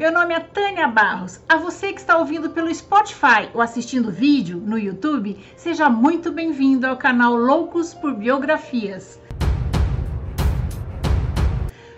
Meu nome é Tânia Barros. A você que está ouvindo pelo Spotify ou assistindo vídeo no YouTube, seja muito bem-vindo ao canal Loucos por Biografias.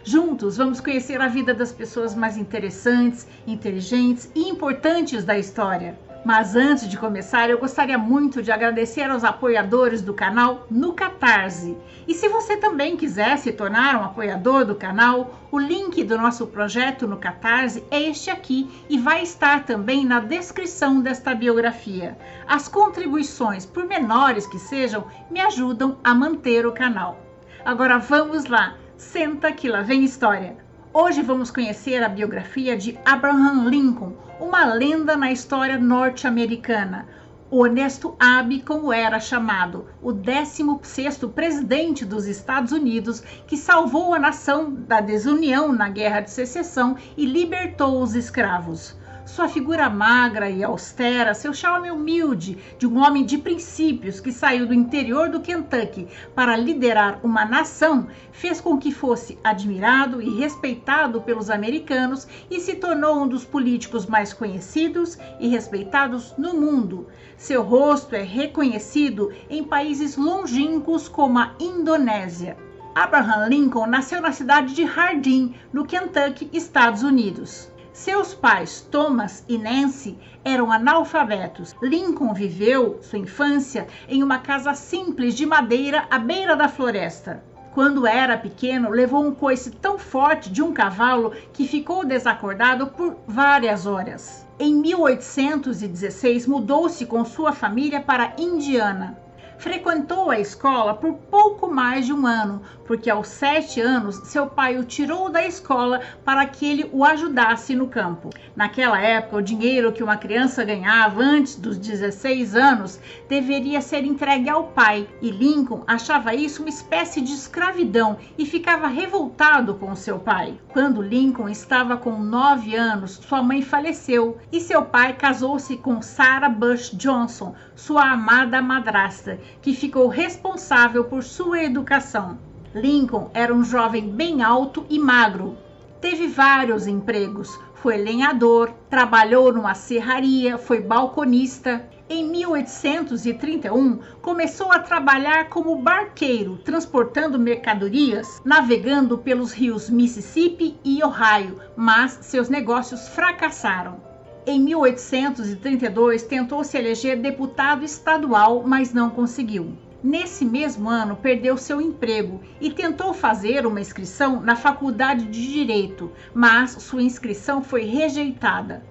Juntos vamos conhecer a vida das pessoas mais interessantes, inteligentes e importantes da história. Mas antes de começar, eu gostaria muito de agradecer aos apoiadores do canal no Catarse. E se você também quiser se tornar um apoiador do canal, o link do nosso projeto no Catarse é este aqui e vai estar também na descrição desta biografia. As contribuições, por menores que sejam, me ajudam a manter o canal. Agora vamos lá, senta que lá vem história. Hoje vamos conhecer a biografia de Abraham Lincoln, uma lenda na história norte-americana. Honesto Abe, como era chamado, o 16º presidente dos Estados Unidos, que salvou a nação da desunião na Guerra de Secessão e libertou os escravos. Sua figura magra e austera, seu charme humilde de um homem de princípios que saiu do interior do Kentucky para liderar uma nação, fez com que fosse admirado e respeitado pelos americanos e se tornou um dos políticos mais conhecidos e respeitados no mundo. Seu rosto é reconhecido em países longínquos como a Indonésia. Abraham Lincoln nasceu na cidade de Hardin, no Kentucky, Estados Unidos. Seus pais, Thomas e Nancy, eram analfabetos. Lincoln viveu sua infância em uma casa simples de madeira à beira da floresta. Quando era pequeno, levou um coice tão forte de um cavalo que ficou desacordado por várias horas. Em 1816, mudou-se com sua família para Indiana frequentou a escola por pouco mais de um ano, porque aos sete anos seu pai o tirou da escola para que ele o ajudasse no campo. Naquela época, o dinheiro que uma criança ganhava antes dos 16 anos deveria ser entregue ao pai, e Lincoln achava isso uma espécie de escravidão e ficava revoltado com seu pai. Quando Lincoln estava com nove anos, sua mãe faleceu e seu pai casou-se com Sarah Bush Johnson, sua amada madrasta, que ficou responsável por sua educação. Lincoln era um jovem bem alto e magro. Teve vários empregos. Foi lenhador, trabalhou numa serraria, foi balconista. Em 1831, começou a trabalhar como barqueiro, transportando mercadorias, navegando pelos rios Mississippi e Ohio, mas seus negócios fracassaram. Em 1832, tentou se eleger deputado estadual, mas não conseguiu. Nesse mesmo ano, perdeu seu emprego e tentou fazer uma inscrição na Faculdade de Direito, mas sua inscrição foi rejeitada.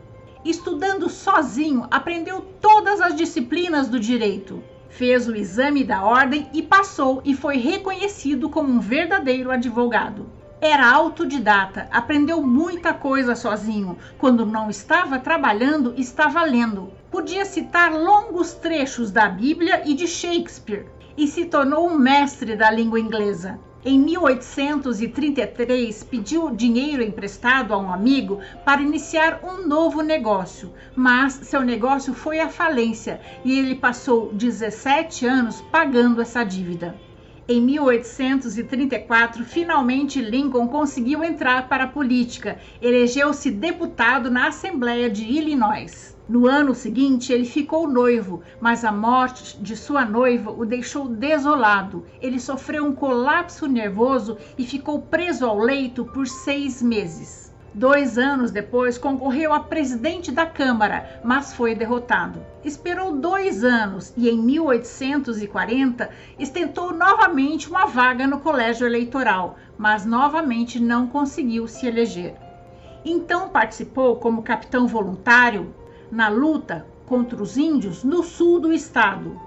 Estudando sozinho, aprendeu todas as disciplinas do direito. Fez o exame da ordem e passou e foi reconhecido como um verdadeiro advogado. Era autodidata, aprendeu muita coisa sozinho. Quando não estava trabalhando, estava lendo. Podia citar longos trechos da Bíblia e de Shakespeare e se tornou um mestre da língua inglesa. Em 1833, pediu dinheiro emprestado a um amigo para iniciar um novo negócio, mas seu negócio foi à falência e ele passou 17 anos pagando essa dívida. Em 1834, finalmente Lincoln conseguiu entrar para a política. Elegeu-se deputado na Assembleia de Illinois. No ano seguinte, ele ficou noivo, mas a morte de sua noiva o deixou desolado. Ele sofreu um colapso nervoso e ficou preso ao leito por seis meses. Dois anos depois, concorreu a presidente da Câmara, mas foi derrotado. Esperou dois anos e, em 1840, tentou novamente uma vaga no colégio eleitoral, mas novamente não conseguiu se eleger. Então participou como capitão voluntário na luta contra os índios no sul do estado.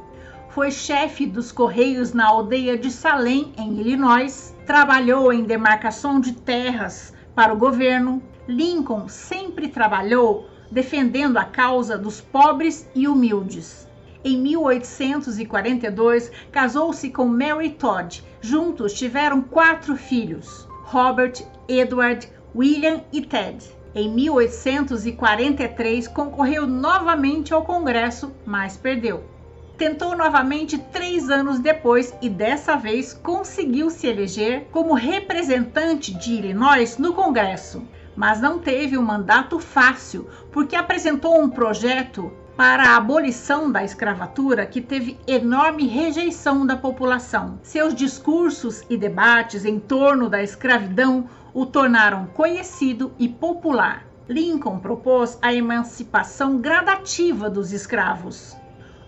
Foi chefe dos Correios na aldeia de Salem, em Illinois. Trabalhou em demarcação de terras para o governo, Lincoln sempre trabalhou defendendo a causa dos pobres e humildes. Em 1842, casou-se com Mary Todd. Juntos tiveram quatro filhos: Robert, Edward, William e Ted. Em 1843, concorreu novamente ao Congresso, mas perdeu. Tentou novamente três anos depois e dessa vez conseguiu se eleger como representante de Illinois no Congresso. mas não teve um mandato fácil, porque apresentou um projeto para a abolição da escravatura que teve enorme rejeição da população. Seus discursos e debates em torno da escravidão o tornaram conhecido e popular. Lincoln propôs a emancipação gradativa dos escravos,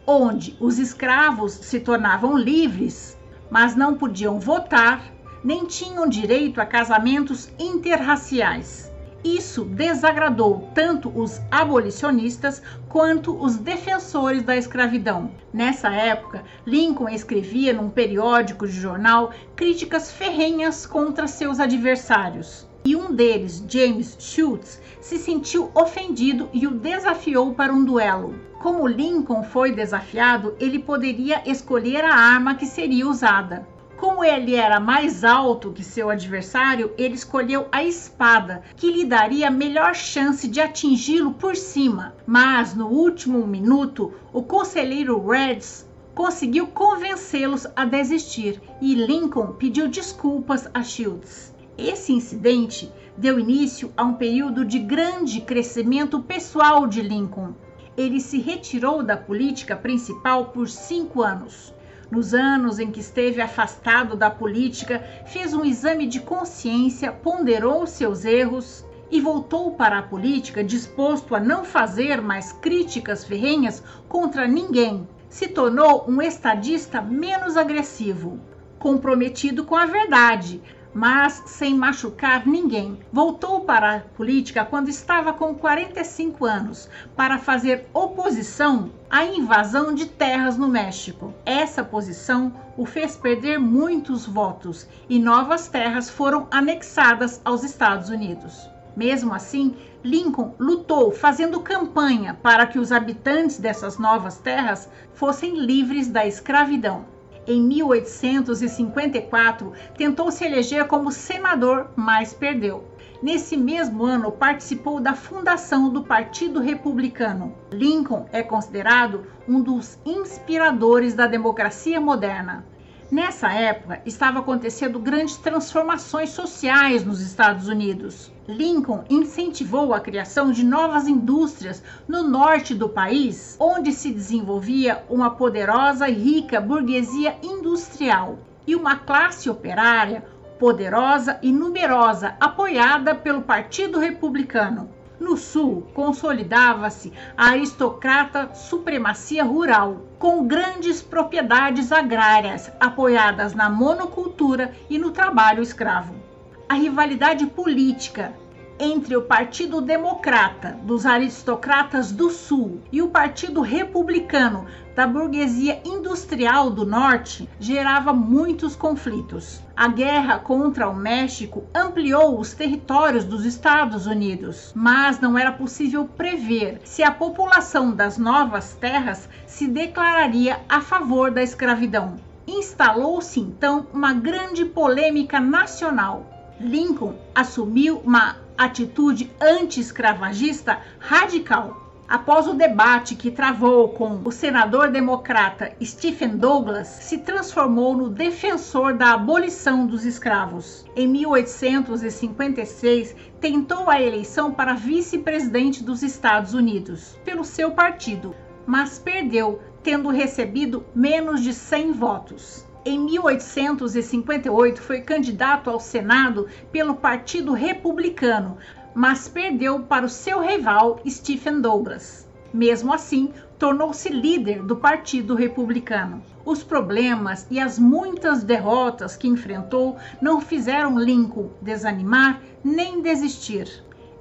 onde os escravos se tornavam livres, mas não podiam votar, nem tinham direito a casamentos interraciais. Isso desagradou tanto os abolicionistas quanto os defensores da escravidão. Nessa época, Lincoln escrevia num periódico de jornal críticas ferrenhas contra seus adversários. E um deles, James Schultz, se sentiu ofendido e o desafiou para um duelo. Como Lincoln foi desafiado, ele poderia escolher a arma que seria usada. Como ele era mais alto que seu adversário, ele escolheu a espada, que lhe daria melhor chance de atingi-lo por cima. Mas no último minuto, o conselheiro Reds conseguiu convencê-los a desistir e Lincoln pediu desculpas a Shields. Esse incidente deu início a um período de grande crescimento pessoal de Lincoln. Ele se retirou da política principal por cinco anos. Nos anos em que esteve afastado da política, fez um exame de consciência, ponderou seus erros e voltou para a política disposto a não fazer mais críticas ferrenhas contra ninguém. Se tornou um estadista menos agressivo, comprometido com a verdade, mas sem machucar ninguém. Voltou para a política quando estava com 45 anos para fazer oposição à invasão de terras no México. Essa posição o fez perder muitos votos e novas terras foram anexadas aos Estados Unidos. Mesmo assim, Lincoln lutou fazendo campanha para que os habitantes dessas novas terras fossem livres da escravidão em 1854, tentou se eleger como senador, mas perdeu. Nesse mesmo ano, participou da fundação do Partido Republicano. Lincoln é considerado um dos inspiradores da democracia moderna. Nessa época, estava acontecendo grandes transformações sociais nos Estados Unidos. Lincoln incentivou a criação de novas indústrias no norte do país, onde se desenvolvia uma poderosa e rica burguesia industrial e uma classe operária poderosa e numerosa, apoiada pelo Partido Republicano. No sul, consolidava-se a aristocrata supremacia rural, com grandes propriedades agrárias apoiadas na monocultura e no trabalho escravo. A rivalidade política entre o Partido Democrata dos aristocratas do Sul e o Partido Republicano da burguesia industrial do Norte gerava muitos conflitos. A guerra contra o México ampliou os territórios dos Estados Unidos, mas não era possível prever se a população das novas terras se declararia a favor da escravidão. Instalou-se então uma grande polêmica nacional. Lincoln assumiu uma atitude anti-escravagista radical. Após o debate que travou com o senador democrata Stephen Douglas, se transformou no defensor da abolição dos escravos. Em 1856, tentou a eleição para vice-presidente dos Estados Unidos pelo seu partido, mas perdeu, tendo recebido menos de 100 votos em 1858 foi candidato ao Senado pelo Partido Republicano, mas perdeu para o seu rival Stephen Douglas. Mesmo assim, tornou-se líder do Partido Republicano. Os problemas e as muitas derrotas que enfrentou não fizeram Lincoln desanimar nem desistir.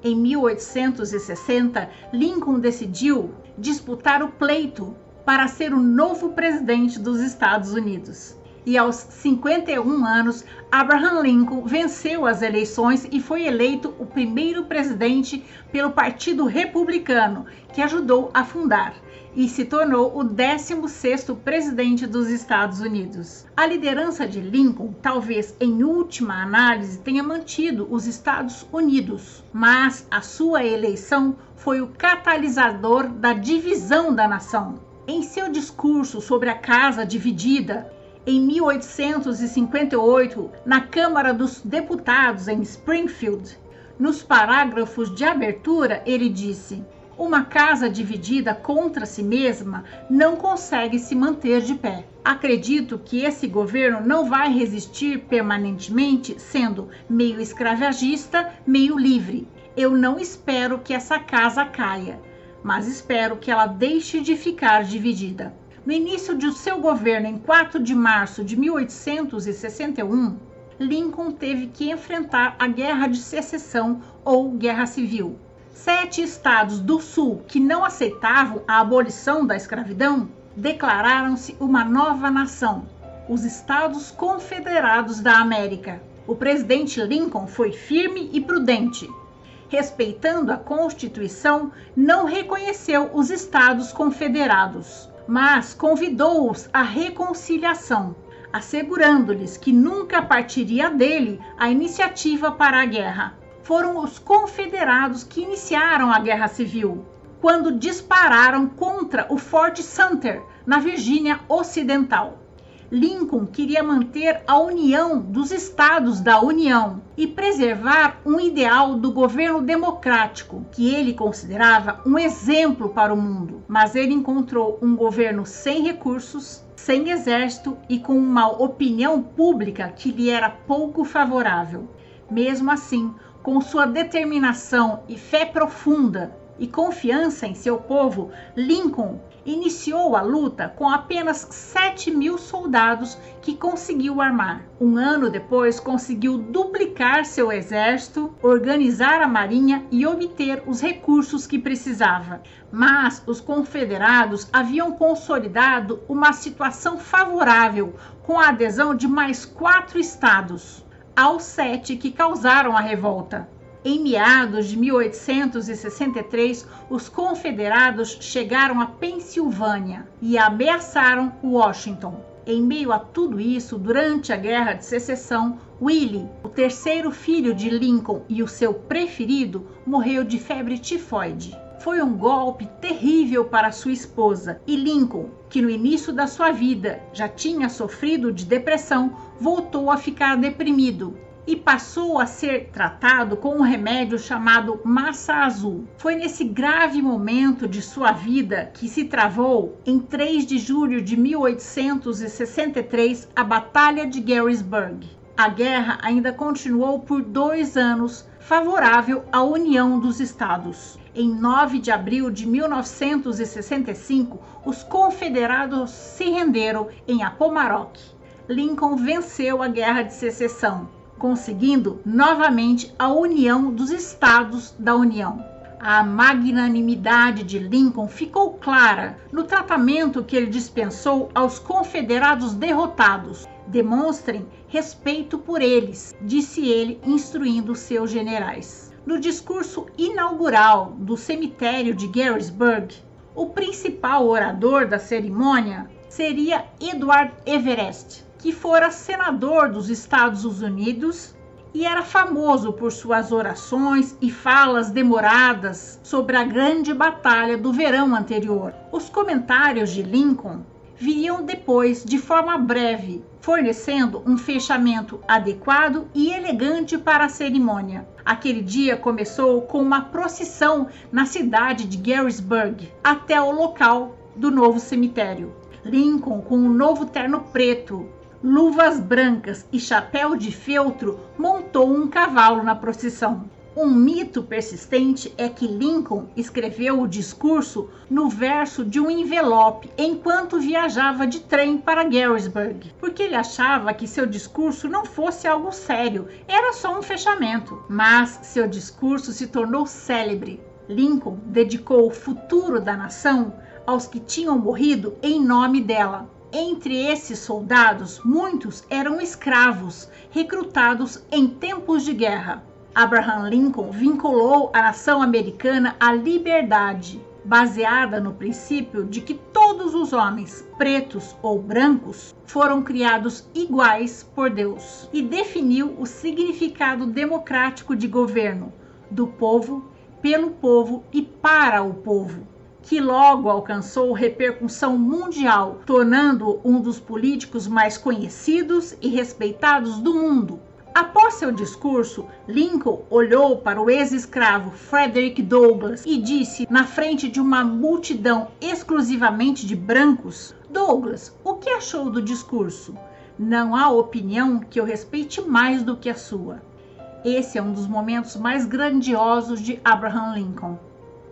Em 1860, Lincoln decidiu disputar o pleito para ser o novo presidente dos Estados Unidos e aos 51 anos, Abraham Lincoln venceu as eleições e foi eleito o primeiro presidente pelo Partido Republicano, que ajudou a fundar, e se tornou o 16º presidente dos Estados Unidos. A liderança de Lincoln, talvez em última análise, tenha mantido os Estados Unidos, mas a sua eleição foi o catalisador da divisão da nação. Em seu discurso sobre a casa dividida, em 1858 na Câmara dos Deputados em Springfield, Nos parágrafos de abertura, ele disse: uma casa dividida contra si mesma não consegue se manter de pé. Acredito que esse governo não vai resistir permanentemente sendo meio escravagista, meio livre. Eu não espero que essa casa caia, mas espero que ela deixe de ficar dividida. No início de seu governo, em 4 de março de 1861, Lincoln teve que enfrentar a Guerra de Secessão ou Guerra Civil sete estados do Sul que não aceitavam a abolição da escravidão declararam-se uma nova nação, os Estados Confederados da América. O presidente Lincoln foi firme e prudente. Respeitando a Constituição, não reconheceu os Estados Confederados, mas convidou-os à reconciliação, assegurando-lhes que nunca partiria dele a iniciativa para a guerra foram os confederados que iniciaram a Guerra Civil, quando dispararam contra o Fort Sumter, na Virgínia Ocidental. Lincoln queria manter a união dos estados da União e preservar um ideal do governo democrático, que ele considerava um exemplo para o mundo. Mas ele encontrou um governo sem recursos, sem exército e com uma opinião pública que lhe era pouco favorável. Mesmo assim, com sua determinação e fé profunda e confiança em seu povo, Lincoln iniciou a luta com apenas 7 mil soldados que conseguiu armar. Um ano depois, conseguiu duplicar seu exército, organizar a marinha e obter os recursos que precisava. Mas os confederados haviam consolidado uma situação favorável com a adesão de mais quatro estados aos sete que causaram a revolta. Em meados de 1863, os confederados chegaram a Pensilvânia e ameaçaram Washington. Em meio a tudo isso, durante a Guerra de Secessão, Willie, o terceiro filho de Lincoln e o seu preferido, morreu de febre tifoide foi um golpe terrível para sua esposa e Lincoln, que no início da sua vida já tinha sofrido de depressão, voltou a ficar deprimido e passou a ser tratado com um remédio chamado massa azul. Foi nesse grave momento de sua vida que se travou, em 3 de julho de 1863, a Batalha de Gettysburg. A guerra ainda continuou por dois anos, favorável à união dos estados. Em 9 de abril de 1965, os confederados se renderam em Apomaroc. Lincoln venceu a Guerra de Secessão, conseguindo novamente a união dos estados da União. A magnanimidade de Lincoln ficou clara no tratamento que ele dispensou aos confederados derrotados. Demonstrem respeito por eles, disse ele, instruindo seus generais. No discurso inaugural do cemitério de Gettysburg, o principal orador da cerimônia seria Edward Everest, que fora senador dos Estados Unidos e era famoso por suas orações e falas demoradas sobre a grande batalha do verão anterior. Os comentários de Lincoln viriam depois de forma breve, fornecendo um fechamento adequado e elegante para a cerimônia. Aquele dia começou com uma procissão na cidade de Gettysburg até o local do novo cemitério. Lincoln, com um novo terno preto, luvas brancas e chapéu de feltro, montou um cavalo na procissão. Um mito persistente é que Lincoln escreveu o discurso no verso de um envelope enquanto viajava de trem para Gettysburg, porque ele achava que seu discurso não fosse algo sério, era só um fechamento. Mas seu discurso se tornou célebre. Lincoln dedicou o futuro da nação aos que tinham morrido em nome dela. Entre esses soldados, muitos eram escravos recrutados em tempos de guerra. Abraham Lincoln vinculou a nação americana à liberdade, baseada no princípio de que todos os homens, pretos ou brancos, foram criados iguais por Deus, e definiu o significado democrático de governo do povo, pelo povo e para o povo, que logo alcançou repercussão mundial, tornando-o um dos políticos mais conhecidos e respeitados do mundo Após seu discurso, Lincoln olhou para o ex-escravo Frederick Douglass e disse, na frente de uma multidão exclusivamente de brancos: Douglas, o que achou do discurso? Não há opinião que eu respeite mais do que a sua. Esse é um dos momentos mais grandiosos de Abraham Lincoln.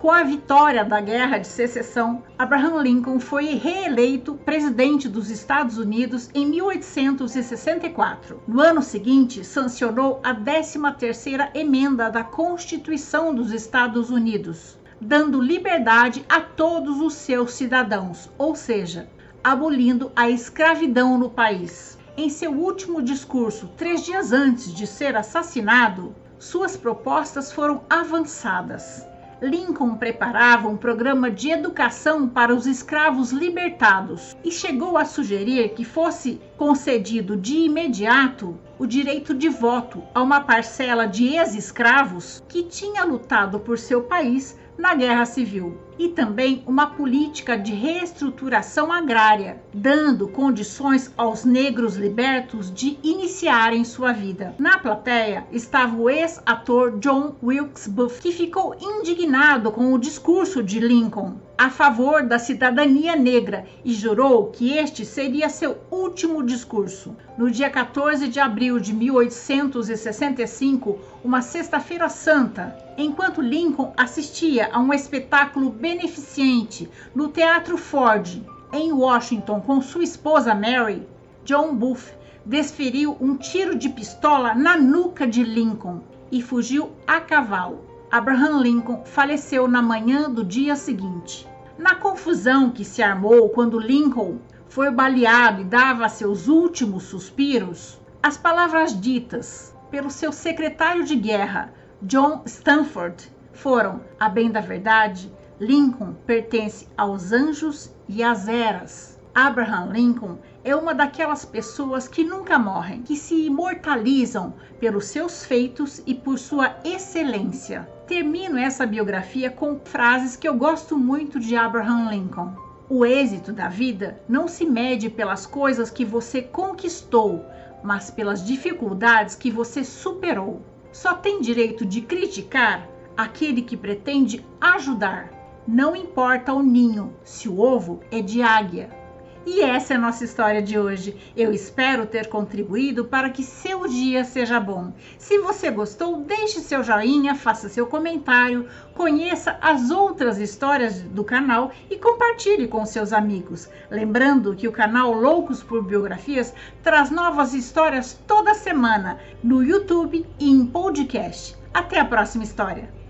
Com a vitória da Guerra de Secessão, Abraham Lincoln foi reeleito presidente dos Estados Unidos em 1864. No ano seguinte, sancionou a 13ª emenda da Constituição dos Estados Unidos, dando liberdade a todos os seus cidadãos, ou seja, abolindo a escravidão no país. Em seu último discurso, três dias antes de ser assassinado, suas propostas foram avançadas Lincoln preparava um programa de educação para os escravos libertados e chegou a sugerir que fosse concedido de imediato o direito de voto a uma parcela de ex-escravos que tinha lutado por seu país na Guerra Civil e também uma política de reestruturação agrária, dando condições aos negros libertos de iniciarem sua vida. Na plateia estava o ex-ator John Wilkes Booth, que ficou indignado com o discurso de Lincoln a favor da cidadania negra e jurou que este seria seu último discurso. No dia 14 de abril de 1865, uma sexta-feira santa, enquanto Lincoln assistia a um espetáculo beneficente no Teatro Ford, em Washington, com sua esposa Mary, John Booth desferiu um tiro de pistola na nuca de Lincoln e fugiu a cavalo. Abraham Lincoln faleceu na manhã do dia seguinte. Na confusão que se armou quando Lincoln foi baleado e dava seus últimos suspiros, as palavras ditas pelo seu secretário de guerra, John Stanford, foram: a bem da verdade, Lincoln pertence aos anjos e às eras. Abraham Lincoln é uma daquelas pessoas que nunca morrem, que se imortalizam pelos seus feitos e por sua excelência. Termino essa biografia com frases que eu gosto muito de Abraham Lincoln. O êxito da vida não se mede pelas coisas que você conquistou, mas pelas dificuldades que você superou. Só tem direito de criticar aquele que pretende ajudar. Não importa o ninho, se o ovo é de águia. E essa é a nossa história de hoje. Eu espero ter contribuído para que seu dia seja bom. Se você gostou, deixe seu joinha, faça seu comentário, conheça as outras histórias do canal e compartilhe com seus amigos. Lembrando que o canal Loucos por Biografias traz novas histórias toda semana no YouTube e em podcast. Até a próxima história!